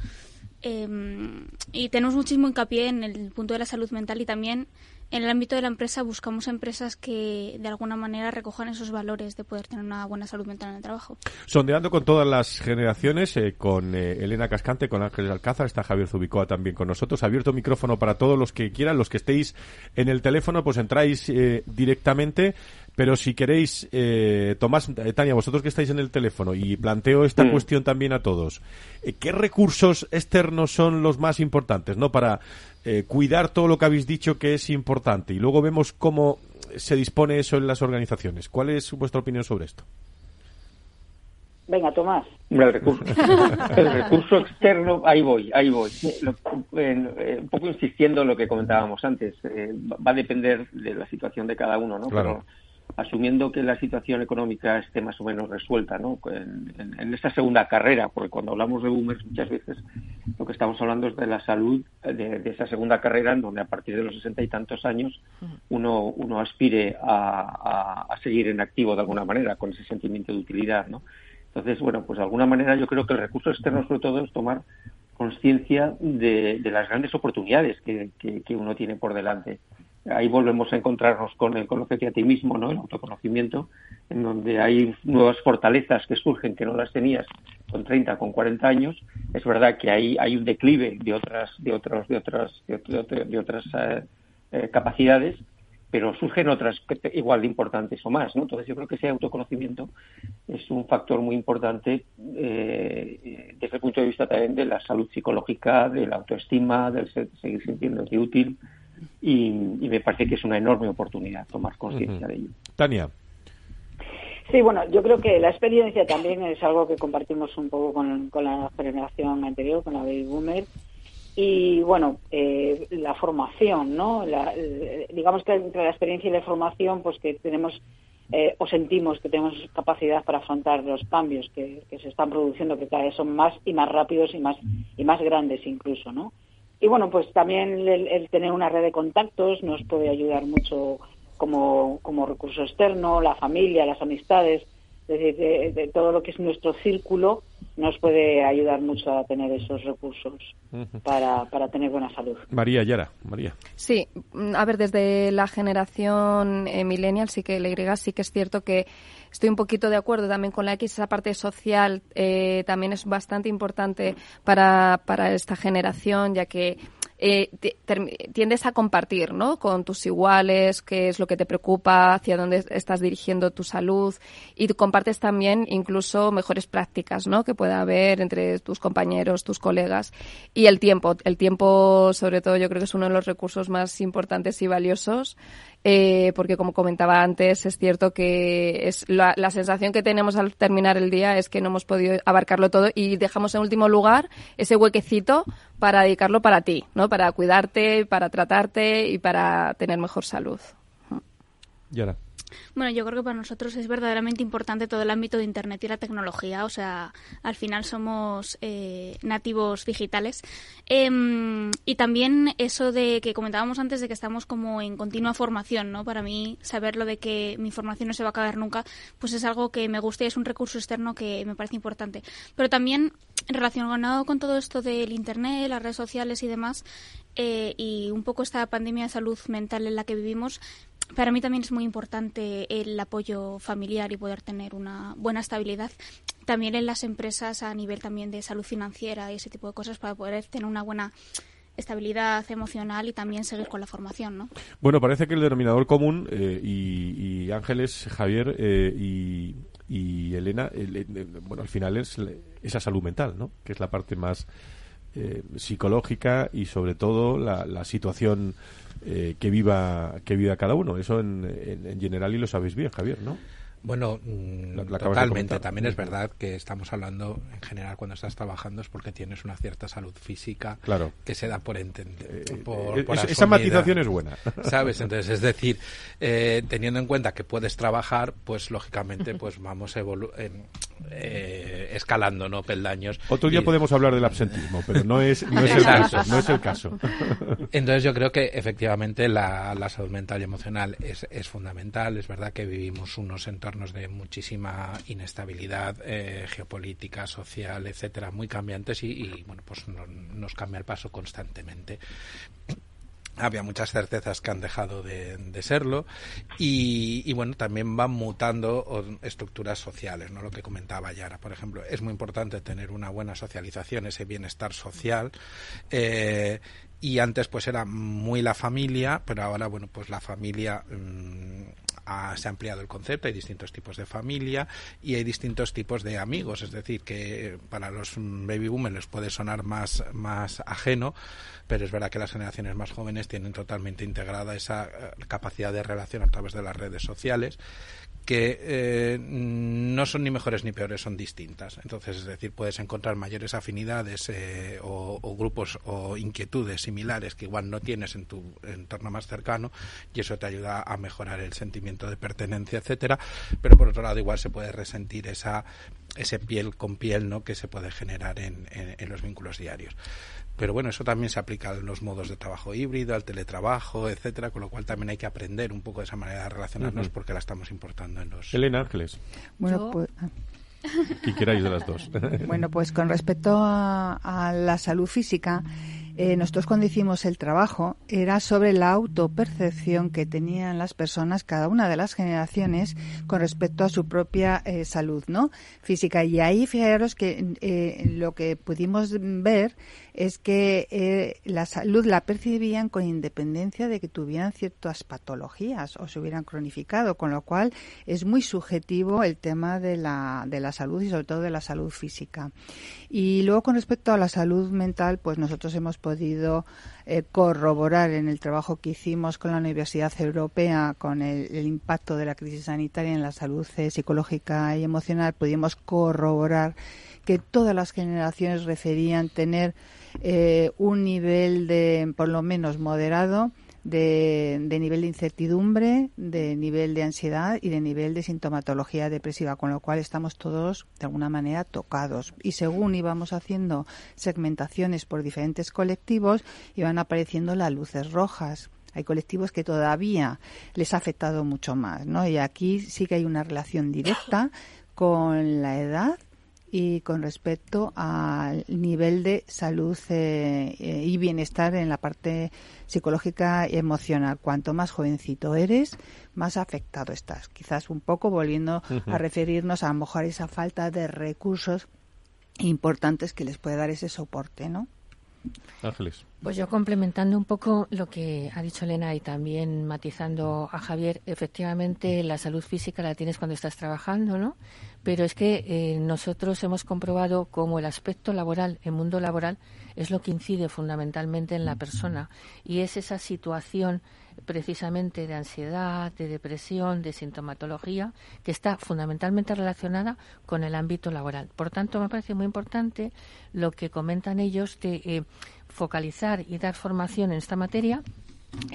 em, y tenemos muchísimo hincapié en el punto de la salud mental y también en el ámbito de la empresa buscamos empresas que de alguna manera recojan esos valores de poder tener una buena salud mental en el trabajo. Sondeando con todas las generaciones, eh, con eh, Elena Cascante, con Ángeles Alcázar, está Javier Zubicoa también con nosotros. Abierto micrófono para todos los que quieran, los que estéis en el teléfono, pues entráis directamente. Pero si queréis, eh, Tomás, eh, Tania, vosotros que estáis en el teléfono, y planteo esta mm. cuestión también a todos, eh, ¿qué recursos externos son los más importantes, no? Para eh, cuidar todo lo que habéis dicho que es importante. Y luego vemos cómo se dispone eso en las organizaciones. ¿Cuál es vuestra opinión sobre esto? Venga, Tomás. El recurso, [laughs] el recurso externo, ahí voy, ahí voy. un poco insistiendo en lo que comentábamos antes, va a depender de la situación de cada uno, ¿no? Claro. Asumiendo que la situación económica esté más o menos resuelta, ¿no? En, en, esta segunda carrera, porque cuando hablamos de boomers muchas veces lo que estamos hablando es de la salud de, esa segunda carrera, en donde a partir de los sesenta y tantos años uno, uno aspire a, a, seguir en activo de alguna manera, con ese sentimiento de utilidad, ¿no? Entonces, bueno, pues de alguna manera yo creo que el recurso externo sobre todo es tomar conciencia de, de, las grandes oportunidades que, que uno tiene por delante ahí volvemos a encontrarnos con el conocerte a ti mismo, ¿no? El autoconocimiento, en donde hay nuevas fortalezas que surgen que no las tenías con 30, con 40 años. Es verdad que hay, hay un declive de otras, de otros, de otras, de, otras eh, eh, capacidades, pero surgen otras igual de importantes o más, ¿no? Entonces yo creo que ese autoconocimiento es un factor muy importante eh, desde el punto de vista también de la salud psicológica, de la autoestima, del seguir sintiéndote útil, y, me parece que es una enorme oportunidad tomar conciencia de ello. Tania. Sí, bueno, yo creo que la experiencia también es algo que compartimos un poco con, la generación anterior, con la baby boomer. Y bueno, eh, la formación, ¿no? digamos que entre la experiencia y la formación, pues que tenemos eh, o sentimos que tenemos capacidad para afrontar los cambios que, que, se están produciendo, que cada vez son más y más rápidos y más y más grandes incluso, ¿no? Y bueno, pues también el, tener una red de contactos nos puede ayudar mucho como, como recurso externo, la familia, las amistades, es decir, de, todo lo que es nuestro círculo nos puede ayudar mucho a tener esos recursos para, para tener buena salud. María Yara, María. Sí, a ver, desde la generación eh, millennial sí que la Y sí que es cierto que estoy un poquito de acuerdo también con la X, esa parte social eh, también es bastante importante para, para esta generación, ya que eh, tiendes a compartir ¿no? con tus iguales qué es lo que te preocupa, hacia dónde estás dirigiendo tu salud y compartes también incluso mejores prácticas ¿no? que pueda haber entre tus compañeros, tus colegas y el tiempo. El tiempo, sobre todo, yo creo que es uno de los recursos más importantes y valiosos eh, porque como comentaba antes, es cierto que es la, la, sensación que tenemos al terminar el día es que no hemos podido abarcarlo todo y dejamos en último lugar ese huequecito para dedicarlo para ti, ¿no? Para cuidarte, para tratarte y para tener mejor salud. Y ahora. Bueno, yo creo que para nosotros es verdaderamente importante todo el ámbito de Internet y la tecnología. O sea, al final somos eh, nativos digitales. Em, y también eso de que comentábamos antes de que estamos como en continua formación, ¿no? Para mí, saberlo de que mi formación no se va a acabar nunca, pues es algo que me gusta y es un recurso externo que me parece importante. Pero también relacionado con todo esto del Internet, las redes sociales y demás, eh, y un poco esta pandemia de salud mental en la que vivimos, para mí también es muy importante el apoyo familiar y poder tener una buena estabilidad también en las empresas a nivel también de salud financiera y ese tipo de cosas para poder tener una buena estabilidad emocional y también seguir con la formación, ¿no? Bueno, parece que el denominador común eh, y, Ángeles, Javier eh, y, Elena, bueno, al final es esa salud mental, ¿no? Que es la parte más eh, psicológica y sobre todo la, situación eh, que viva que viva cada uno. Eso en, en, general y lo sabéis bien, Javier, ¿no? Bueno, mm, totalmente. También es verdad que estamos hablando en general cuando estás trabajando es porque tienes una cierta salud física claro. que se da por entender. Eh, esa matización es buena. [laughs] ¿Sabes? Entonces, es decir, eh, teniendo en cuenta que puedes trabajar, pues lógicamente pues vamos eh, escalando no peldaños. Otro día podemos hablar del absentismo, pero no es, no es el caso. No es el caso. [laughs] Entonces, yo creo que efectivamente la, la salud mental y emocional es, es fundamental. Es verdad que vivimos unos entornos de muchísima inestabilidad eh, geopolítica, social, etcétera, muy cambiantes y, bueno, pues nos cambia el paso constantemente. Había muchas certezas que han dejado de, serlo y, bueno también van mutando estructuras sociales no lo que comentaba Yara por ejemplo es muy importante tener una buena socialización ese bienestar social eh, y antes pues era muy la familia pero ahora bueno pues la familia mm, se ha ampliado el concepto, hay distintos tipos de familia y hay distintos tipos de amigos, es decir, que para los baby boomers les puede sonar más, más ajeno, pero es verdad que las generaciones más jóvenes tienen totalmente integrada esa eh, capacidad de relación a través de las redes sociales que eh, no son ni mejores ni peores, son distintas. Entonces, es decir, puedes encontrar mayores afinidades eh, o, grupos o inquietudes similares que igual no tienes en tu entorno más cercano y eso te ayuda a mejorar el sentimiento de pertenencia, etcétera. Pero por otro lado, igual se puede resentir esa ese piel con piel, ¿no? Que se puede generar en, en los vínculos diarios. Pero bueno, eso también se aplica a los modos de trabajo híbrido, al teletrabajo, etcétera, con lo cual también hay que aprender un poco de esa manera de relacionarnos porque la estamos importando en los. Elena Ángeles. Bueno, pues. [laughs] ¿Qué queráis de las dos? [laughs] bueno, pues con respecto a la salud física, eh, nosotros cuando hicimos el trabajo era sobre la autopercepción que tenían las personas, cada una de las generaciones, con respecto a su propia eh, salud ¿no? física. Y ahí, fijaros que eh, lo que pudimos ver es que la salud la percibían con independencia de que tuvieran ciertas patologías o se hubieran cronificado, con lo cual es muy subjetivo el tema de la, de la salud y sobre todo de la salud física. Y luego con respecto a la salud mental, pues nosotros hemos podido eh, corroborar en el trabajo que hicimos con la Universidad Europea con el, impacto de la crisis sanitaria en la salud eh, psicológica y emocional, pudimos corroborar que todas las generaciones referían tener eh, un nivel de, por lo menos moderado, de, nivel de incertidumbre, de nivel de ansiedad y de nivel de sintomatología depresiva, con lo cual estamos todos de alguna manera tocados. Y según íbamos haciendo segmentaciones por diferentes colectivos, iban apareciendo las luces rojas. Hay colectivos que todavía les ha afectado mucho más, ¿no? Y aquí sí que hay una relación directa con la edad y con respecto al nivel de salud eh, eh, y bienestar en la parte psicológica y emocional. Cuanto más jovencito eres, más afectado estás. Quizás un poco volviendo a referirnos a, a lo mejor esa falta de recursos importantes que les puede dar ese soporte, ¿no? Ángeles. Pues yo complementando un poco lo que ha dicho Elena y también matizando a Javier, efectivamente la salud física la tienes cuando estás trabajando, ¿no? Pero es que eh, nosotros hemos comprobado cómo el aspecto laboral, el mundo laboral, es lo que incide fundamentalmente en la persona y es esa situación precisamente de ansiedad, de depresión, de sintomatología, que está fundamentalmente relacionada con el ámbito laboral. Por tanto, me parece muy importante lo que comentan ellos de eh, focalizar y dar formación en esta materia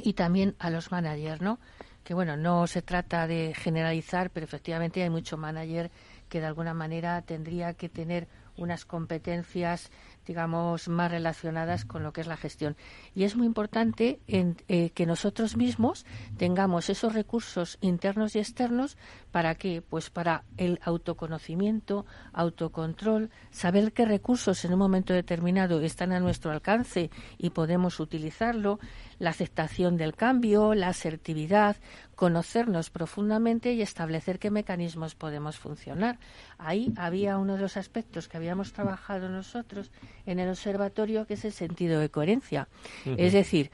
y también a los managers, ¿no? Que bueno, no se trata de generalizar, pero efectivamente hay mucho manager que de alguna manera tendría que tener unas competencias digamos, más relacionadas con lo que es la gestión. Y es muy importante en, eh, que nosotros mismos tengamos esos recursos internos y externos para qué? Pues para el autoconocimiento, autocontrol, saber qué recursos en un momento determinado están a nuestro alcance y podemos utilizarlo, la aceptación del cambio, la asertividad, conocernos profundamente y establecer qué mecanismos podemos funcionar. Ahí había uno de los aspectos que habíamos trabajado nosotros en el observatorio, que es el sentido de coherencia. Es decir,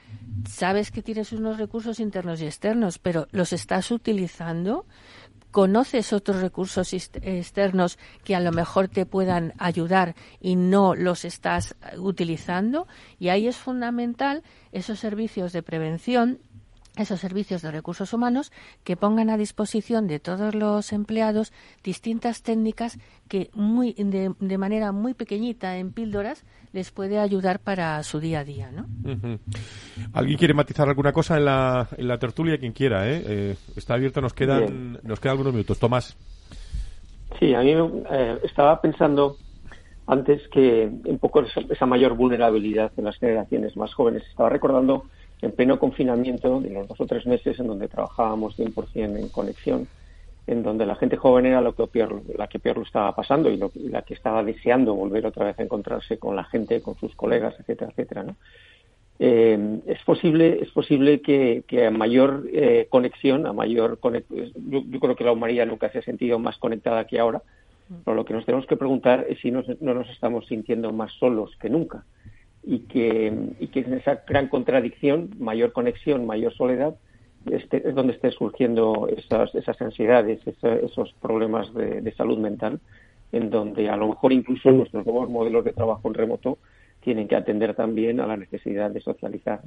sabes que tienes unos recursos internos y externos, pero los estás utilizando conoces otros recursos externos que a lo mejor te puedan ayudar y no los estás utilizando y ahí es fundamental esos servicios de prevención esos servicios de recursos humanos que pongan a disposición de todos los empleados distintas técnicas que muy de, manera muy pequeñita en píldoras les puede ayudar para su día a día ¿no? ¿Alguien quiere matizar alguna cosa en la, en la tertulia? Quien quiera, ¿eh? eh está abierto, nos quedan, nos quedan algunos minutos. Tomás. Sí, a mí eh, estaba pensando antes que un poco esa mayor vulnerabilidad en las generaciones más jóvenes. Estaba recordando en pleno confinamiento de los dos o tres meses en donde trabajábamos 100% en conexión, en donde la gente joven era lo que la que peor lo estaba pasando y, la que estaba deseando volver otra vez a encontrarse con la gente, con sus colegas, etcétera, etcétera, ¿no? Eh, es posible es posible que, a mayor eh, conexión a mayor yo, yo, creo que la humanidad nunca se ha sentido más conectada que ahora pero lo que nos tenemos que preguntar es si no nos estamos sintiendo más solos que nunca y que, y que en esa gran contradicción, mayor conexión, mayor soledad, este, es donde estén surgiendo esas, esas ansiedades, esos problemas de, salud mental, en donde a lo mejor incluso nuestros nuevos modelos de trabajo en remoto tienen que atender también a la necesidad de socializar.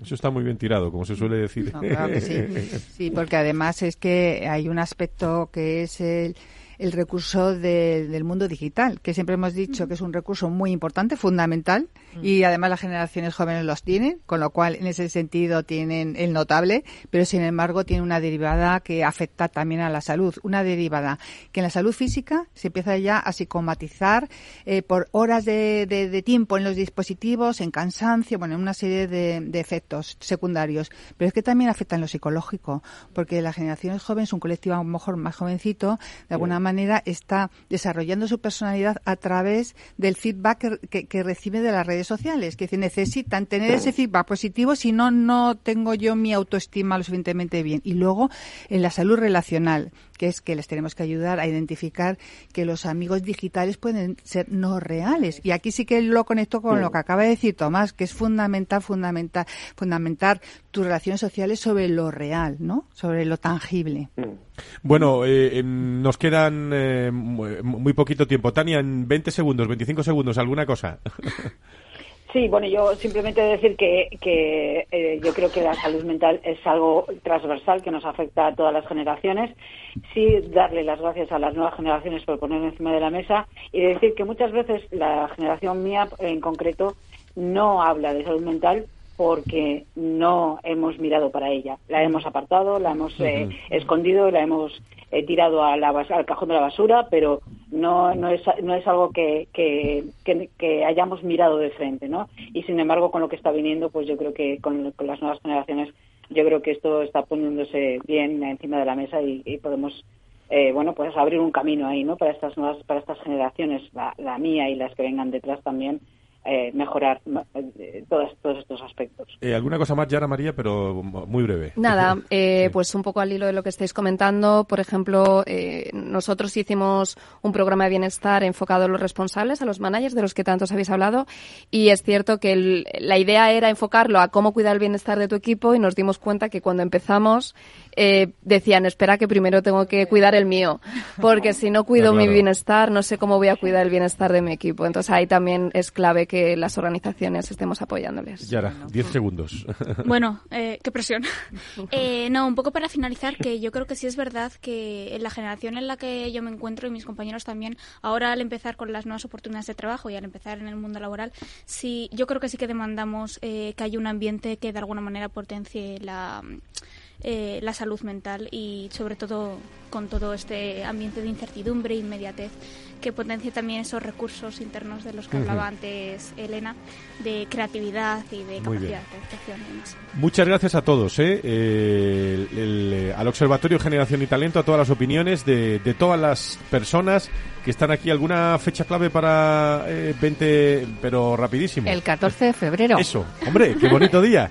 Eso está muy bien tirado, como se suele decir. claro que sí. [laughs] sí, porque además es que hay un aspecto que es el el recurso del mundo digital, que siempre hemos dicho que es un recurso muy importante, fundamental, y además las generaciones jóvenes los tienen, con lo cual en ese sentido tienen el notable, pero sin embargo tiene una derivada que afecta también a la salud, una derivada que en la salud física se empieza ya a psicomatizar eh, por horas de, tiempo en los dispositivos, en cansancio, bueno, en una serie de, de efectos secundarios, pero es que también afecta en lo psicológico, porque las generaciones jóvenes, un colectivo a lo mejor más jovencito, de alguna manera manera está desarrollando su personalidad a través del feedback que, recibe de las redes sociales, que necesitan tener ese feedback positivo, si no, no tengo yo mi autoestima lo suficientemente bien. Y luego, en la salud relacional, que es que les tenemos que ayudar a identificar que los amigos digitales pueden ser no reales. Y aquí sí que lo conecto con lo que acaba de decir Tomás, que es fundamental, fundamental, fundamentar tus relaciones sociales sobre lo real, ¿no? Sobre lo tangible. Bueno, eh, em, nos quedan eh, muy poquito tiempo. Tania, en 20 segundos, 25 segundos, ¿alguna cosa? [laughs] Sí, bueno, yo simplemente decir que, que eh, yo creo que la salud mental es algo transversal que nos afecta a todas las generaciones. Sí, darle las gracias a las nuevas generaciones por ponerlo encima de la mesa y decir que muchas veces la generación mía en concreto no habla de salud mental porque no hemos mirado para ella. La hemos apartado, la hemos eh, escondido, la hemos eh, tirado a la, al cajón de la basura, pero no, no, es, no es algo que, que, hayamos mirado de frente, ¿no? Y sin embargo, con lo que está viniendo, pues yo creo que con, las nuevas generaciones, yo creo que esto está poniéndose bien encima de la mesa y, podemos eh, bueno, pues abrir un camino ahí, ¿no? Para estas nuevas, para estas generaciones, la, mía y las que vengan detrás también, eh, mejorar eh, todos, todos estos aspectos. Eh, ¿Alguna cosa más, Yara María, pero muy breve? Nada, [laughs] pues un poco al hilo de lo que estáis comentando. Por ejemplo, nosotros hicimos un programa de bienestar enfocado a los responsables, a los managers de los que tantos habéis hablado, y es cierto que la idea era enfocarlo a cómo cuidar el bienestar de tu equipo y nos dimos cuenta que cuando empezamos decían, espera que primero tengo que cuidar el mío, porque si no cuido [laughs] mi bienestar, no sé cómo voy a cuidar el bienestar de mi equipo. Entonces ahí también es clave que las organizaciones estemos apoyándoles. Yara, 10 segundos. [laughs] Bueno, eh, qué presión. [laughs] Eh, no, un poco para finalizar, que yo creo que sí es verdad que en la generación en la que yo me encuentro y mis compañeros también, ahora al empezar con las nuevas oportunidades de trabajo y al empezar en el mundo laboral, sí, yo creo que sí que demandamos eh, que haya un ambiente que de alguna manera potencie la eh, la salud mental y sobre todo con todo este ambiente de incertidumbre e inmediatez que potencie también esos recursos internos de los que hablaba antes Elena, de creatividad y de capacidad de adaptación Muchas gracias a todos, ¿eh? eh al Observatorio Generación y Talento, a todas las opiniones de, de todas las personas que están aquí. ¿Alguna fecha clave para 20, eh, pero rapidísimo? El 14 de febrero. Eso, hombre, qué bonito día.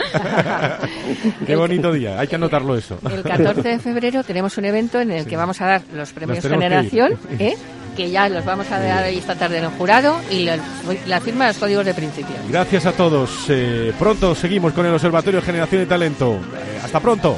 [laughs] qué bonito día, hay que anotarlo eso. El 14 de febrero tenemos un evento en el que vamos a dar los premios Generación, ¿eh? [laughs] que ya los vamos a dar esta tarde en el jurado y la firma de los códigos de principio. Gracias a todos. Eh, pronto seguimos con el Observatorio Generación y Talento. hasta pronto.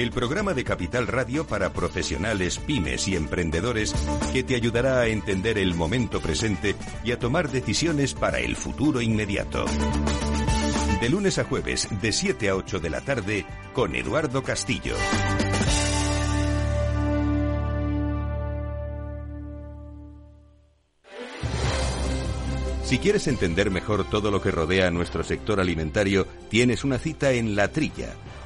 El programa de Capital Radio para profesionales, pymes y emprendedores que te ayudará a entender el momento presente y a tomar decisiones para el futuro inmediato. De lunes a jueves, de 7 a 8 de la tarde, con Eduardo Castillo. Si quieres entender mejor todo lo que rodea a nuestro sector alimentario, tienes una cita en La Trilla.